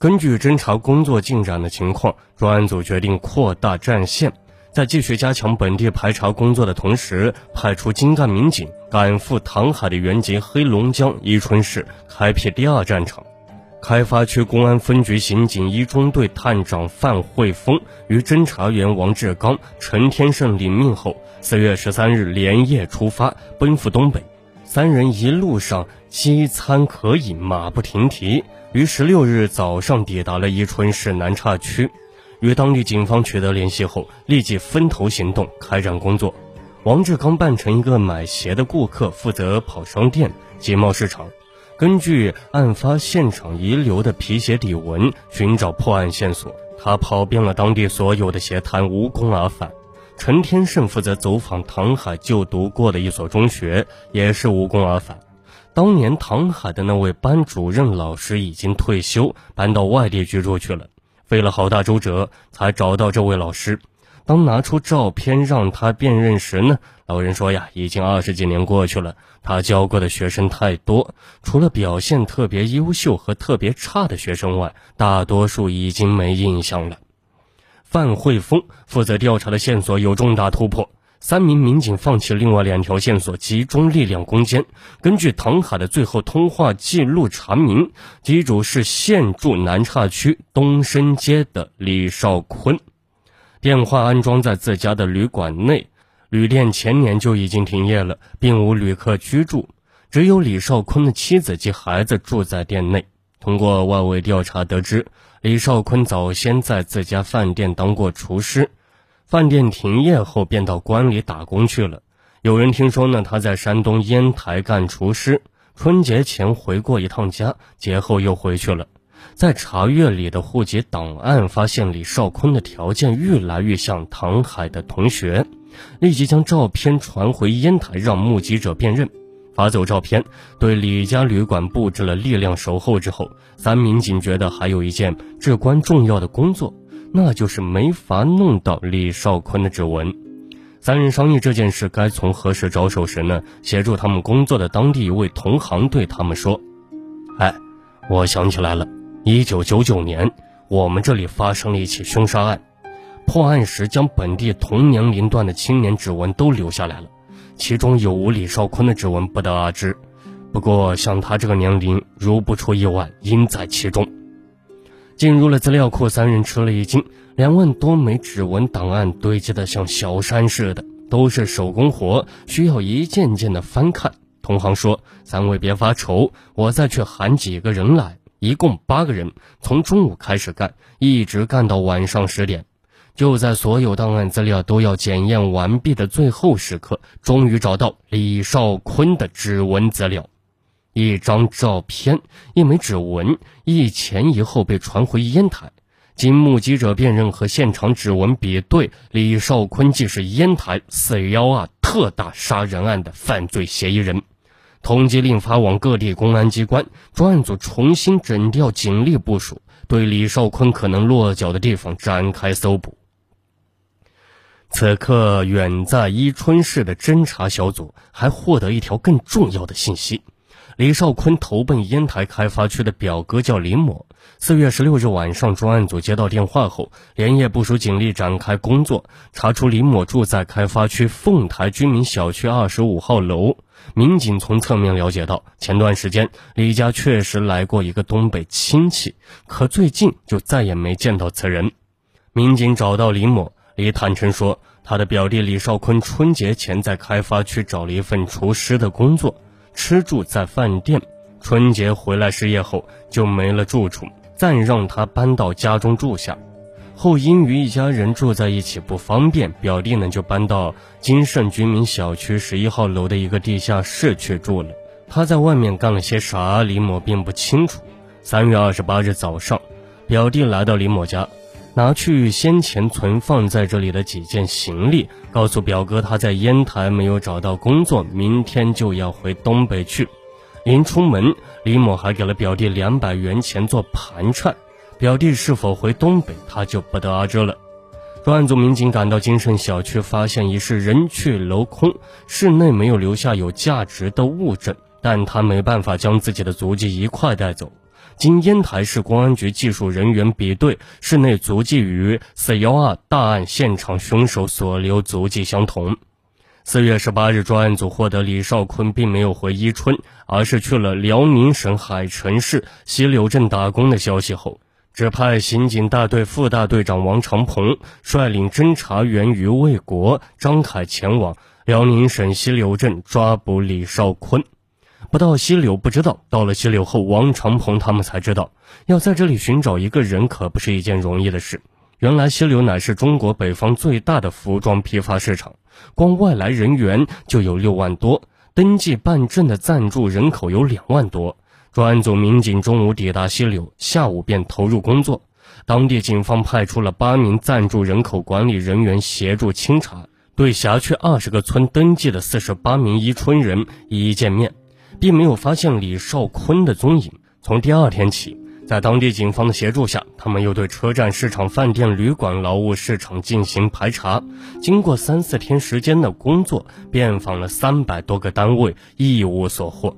根据侦查工作进展的情况，专案组决定扩大战线，在继续加强本地排查工作的同时，派出精干民警赶赴唐海的原籍黑龙江伊春市，开辟第二战场。开发区公安分局刑警一中队探长范慧峰与侦查员王志刚、陈天胜领命后，四月十三日连夜出发，奔赴东北。三人一路上饥餐渴饮，马不停蹄。于十六日早上抵达了伊春市南岔区，与当地警方取得联系后，立即分头行动，开展工作。王志刚扮成一个买鞋的顾客，负责跑商店、集贸市场，根据案发现场遗留的皮鞋底纹寻找破案线索。他跑遍了当地所有的鞋摊，无功而返。陈天胜负责走访唐海就读过的一所中学，也是无功而返。当年唐海的那位班主任老师已经退休，搬到外地居住去了，费了好大周折才找到这位老师。当拿出照片让他辨认时呢，老人说呀，已经二十几年过去了，他教过的学生太多，除了表现特别优秀和特别差的学生外，大多数已经没印象了。范慧峰负责调查的线索有重大突破。三名民警放弃另外两条线索，集中力量攻坚。根据唐海的最后通话记录查明，机主是现住南岔区东升街的李少坤，电话安装在自家的旅馆内。旅店前年就已经停业了，并无旅客居住，只有李少坤的妻子及孩子住在店内。通过外围调查得知，李少坤早先在自家饭店当过厨师。饭店停业后，便到关里打工去了。有人听说呢，他在山东烟台干厨师，春节前回过一趟家，节后又回去了。在查阅里的户籍档案，发现李少坤的条件越来越像唐海的同学，立即将照片传回烟台，让目击者辨认。发走照片，对李家旅馆布置了力量守候之后，三民警觉得还有一件至关重要的工作。那就是没法弄到李少坤的指纹。三人商议这件事该从何时着手时呢？协助他们工作的当地一位同行对他们说：“哎，我想起来了，一九九九年我们这里发生了一起凶杀案，破案时将本地同年龄段的青年指纹都留下来了，其中有无李少坤的指纹不得而知。不过像他这个年龄，如不出意外，应在其中。”进入了资料库，三人吃了一惊，两万多枚指纹档案堆积的像小山似的，都是手工活，需要一件件的翻看。同行说：“三位别发愁，我再去喊几个人来，一共八个人，从中午开始干，一直干到晚上十点。就在所有档案资料都要检验完毕的最后时刻，终于找到李少坤的指纹资料。”一张照片，一枚指纹，一前一后被传回烟台。经目击者辨认和现场指纹比对，李少坤即是烟台四幺二特大杀人案的犯罪嫌疑人。通缉令发往各地公安机关，专案组重新整调警力部署，对李少坤可能落脚的地方展开搜捕。此刻，远在伊春市的侦查小组还获得一条更重要的信息。李少坤投奔烟台开发区的表哥叫林某。四月十六日晚上，专案组接到电话后，连夜部署警力展开工作，查出林某住在开发区凤台居民小区二十五号楼。民警从侧面了解到，前段时间李家确实来过一个东北亲戚，可最近就再也没见到此人。民警找到林某，李坦诚说，他的表弟李少坤春节前在开发区找了一份厨师的工作。吃住在饭店，春节回来失业后就没了住处，暂让他搬到家中住下。后因与一家人住在一起不方便，表弟呢就搬到金盛居民小区十一号楼的一个地下室去住了。他在外面干了些啥，李某并不清楚。三月二十八日早上，表弟来到李某家。拿去先前存放在这里的几件行李，告诉表哥他在烟台没有找到工作，明天就要回东北去。临出门，李某还给了表弟两百元钱做盘缠。表弟是否回东北，他就不得而知了。专案组民警赶到金盛小区，发现已是人去楼空，室内没有留下有价值的物证，但他没办法将自己的足迹一块带走。经烟台市公安局技术人员比对，室内足迹与四幺二大案现场凶手所留足迹相同。四月十八日，专案组获得李少坤并没有回伊春，而是去了辽宁省海城市西柳镇打工的消息后，指派刑警大队副大队长王长鹏率领侦查员于卫国、张凯前往辽宁省西柳镇抓捕李少坤。不到西柳不知道，到了西柳后，王长鹏他们才知道，要在这里寻找一个人可不是一件容易的事。原来西柳乃是中国北方最大的服装批发市场，光外来人员就有六万多，登记办证的暂住人口有两万多。专案组民警中午抵达西柳，下午便投入工作。当地警方派出了八名暂住人口管理人员协助清查，对辖区二十个村登记的四十八名伊春人一一见面。并没有发现李少坤的踪影。从第二天起，在当地警方的协助下，他们又对车站、市场、饭店、旅馆、劳务市场进行排查。经过三四天时间的工作，遍访了三百多个单位，一无所获。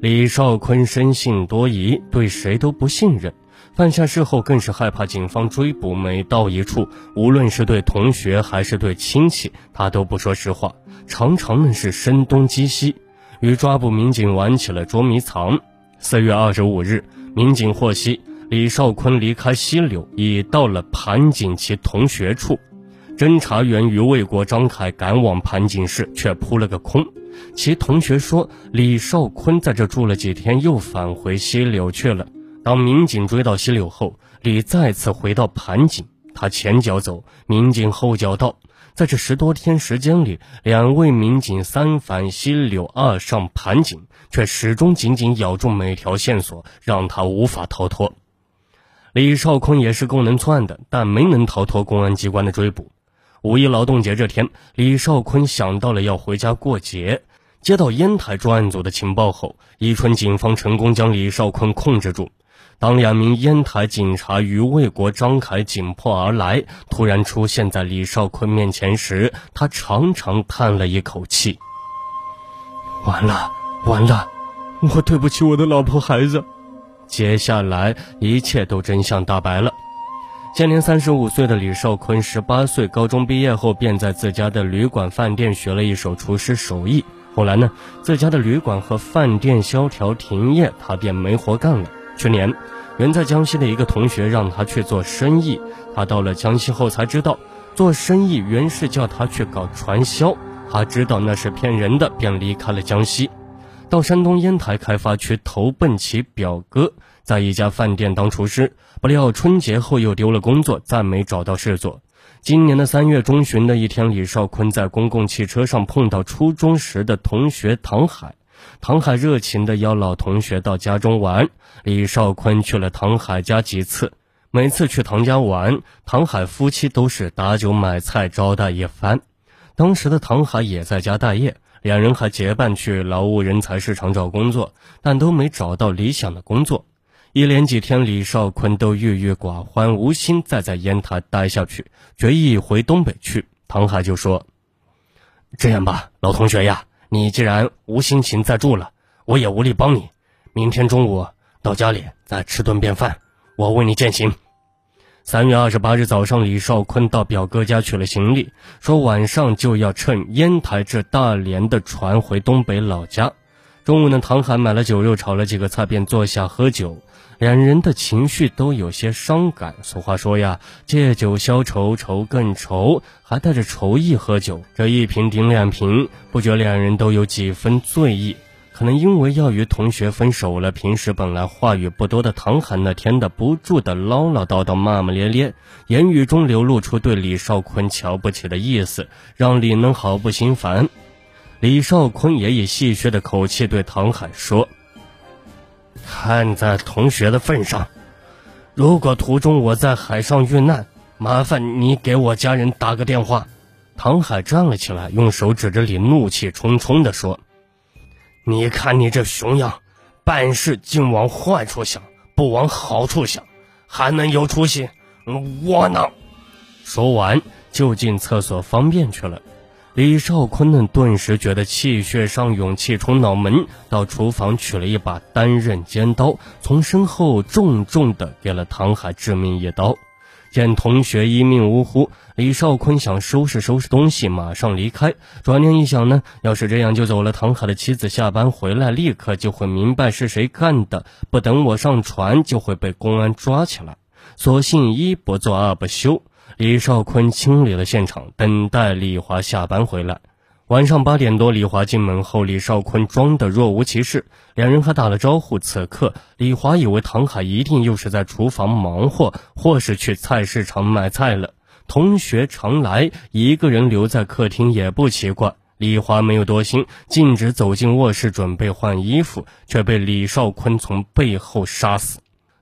李少坤生性多疑，对谁都不信任。犯下事后，更是害怕警方追捕。每到一处，无论是对同学还是对亲戚，他都不说实话，常常呢是声东击西。与抓捕民警玩起了捉迷藏。四月二十五日，民警获悉李少坤离开西柳，已到了盘锦其同学处。侦查员于卫国、张凯赶往盘锦市，却扑了个空。其同学说，李少坤在这住了几天，又返回西柳去了。当民警追到西柳后，李再次回到盘锦，他前脚走，民警后脚到。在这十多天时间里，两位民警三返西柳，二上盘锦，却始终紧紧咬住每条线索，让他无法逃脱。李少坤也是够能窜的，但没能逃脱公安机关的追捕。五一劳动节这天，李少坤想到了要回家过节。接到烟台专案组的情报后，伊春警方成功将李少坤控制住。当两名烟台警察于卫国、张凯紧迫而来，突然出现在李少坤面前时，他长长叹了一口气：“完了，完了，我对不起我的老婆孩子。”接下来一切都真相大白了。现年三十五岁的李少坤，十八岁高中毕业后，便在自家的旅馆、饭店学了一手厨师手艺。后来呢，自家的旅馆和饭店萧条停业，他便没活干了。去年，原在江西的一个同学让他去做生意。他到了江西后才知道，做生意原是叫他去搞传销。他知道那是骗人的，便离开了江西，到山东烟台开发区投奔其表哥，在一家饭店当厨师。不料春节后又丢了工作，再没找到事做。今年的三月中旬的一天，李少坤在公共汽车上碰到初中时的同学唐海。唐海热情地邀老同学到家中玩，李少坤去了唐海家几次，每次去唐家玩，唐海夫妻都是打酒买菜招待一番。当时的唐海也在家待业，两人还结伴去劳务人才市场找工作，但都没找到理想的工作。一连几天，李少坤都郁郁寡欢，无心再在烟台待下去，决意回东北去。唐海就说：“这样吧，老同学呀。”你既然无心情再住了，我也无力帮你。明天中午到家里再吃顿便饭，我为你践行。三月二十八日早上，李少坤到表哥家取了行李，说晚上就要乘烟台至大连的船回东北老家。中午呢，唐海买了酒肉，炒了几个菜，便坐下喝酒。两人的情绪都有些伤感。俗话说呀，借酒消愁，愁更愁，还带着愁意喝酒。这一瓶顶两瓶，不觉两人都有几分醉意。可能因为要与同学分手了，平时本来话语不多的唐寒那天的不住的唠唠叨叨、骂骂咧咧，言语中流露出对李少坤瞧不起的意思，让李能毫不心烦。李少坤也以戏谑的口气对唐海说。看在同学的份上，如果途中我在海上遇难，麻烦你给我家人打个电话。唐海站了起来，用手指着李，怒气冲冲地说：“你看你这熊样，办事竟往坏处想，不往好处想，还能有出息？窝囊！”说完就进厕所方便去了。李少坤呢，顿时觉得气血上涌，气冲脑门，到厨房取了一把单刃尖刀，从身后重重的给了唐海致命一刀。见同学一命呜呼，李少坤想收拾收拾东西，马上离开。转念一想呢，要是这样就走了，唐海的妻子下班回来，立刻就会明白是谁干的，不等我上船，就会被公安抓起来。索性一不做二不休，李少坤清理了现场，等待李华下班回来。晚上八点多，李华进门后，李少坤装得若无其事，两人还打了招呼。此刻，李华以为唐海一定又是在厨房忙活，或是去菜市场买菜了。同学常来，一个人留在客厅也不奇怪。李华没有多心，径直走进卧室准备换衣服，却被李少坤从背后杀死。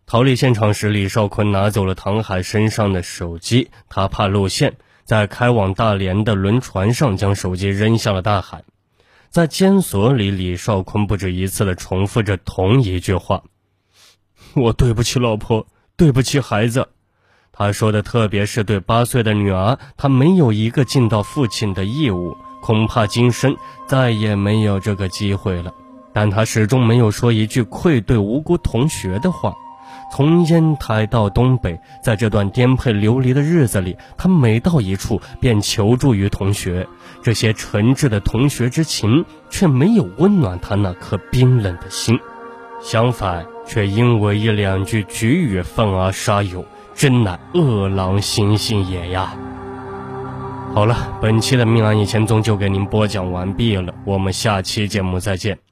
逃离现场时，李少坤拿走了唐海身上的手机，他怕露馅。在开往大连的轮船上，将手机扔向了大海。在监所里，李少坤不止一次地重复着同一句话：“我对不起老婆，对不起孩子。”他说的特别是对八岁的女儿，他没有一个尽到父亲的义务，恐怕今生再也没有这个机会了。但他始终没有说一句愧对无辜同学的话。从烟台到东北，在这段颠沛流离的日子里，他每到一处便求助于同学。这些诚挚的同学之情，却没有温暖他那颗冰冷的心，相反，却因为一两句菊语愤而杀友，真乃恶狼心性也呀！好了，本期的命案一千宗就给您播讲完毕了，我们下期节目再见。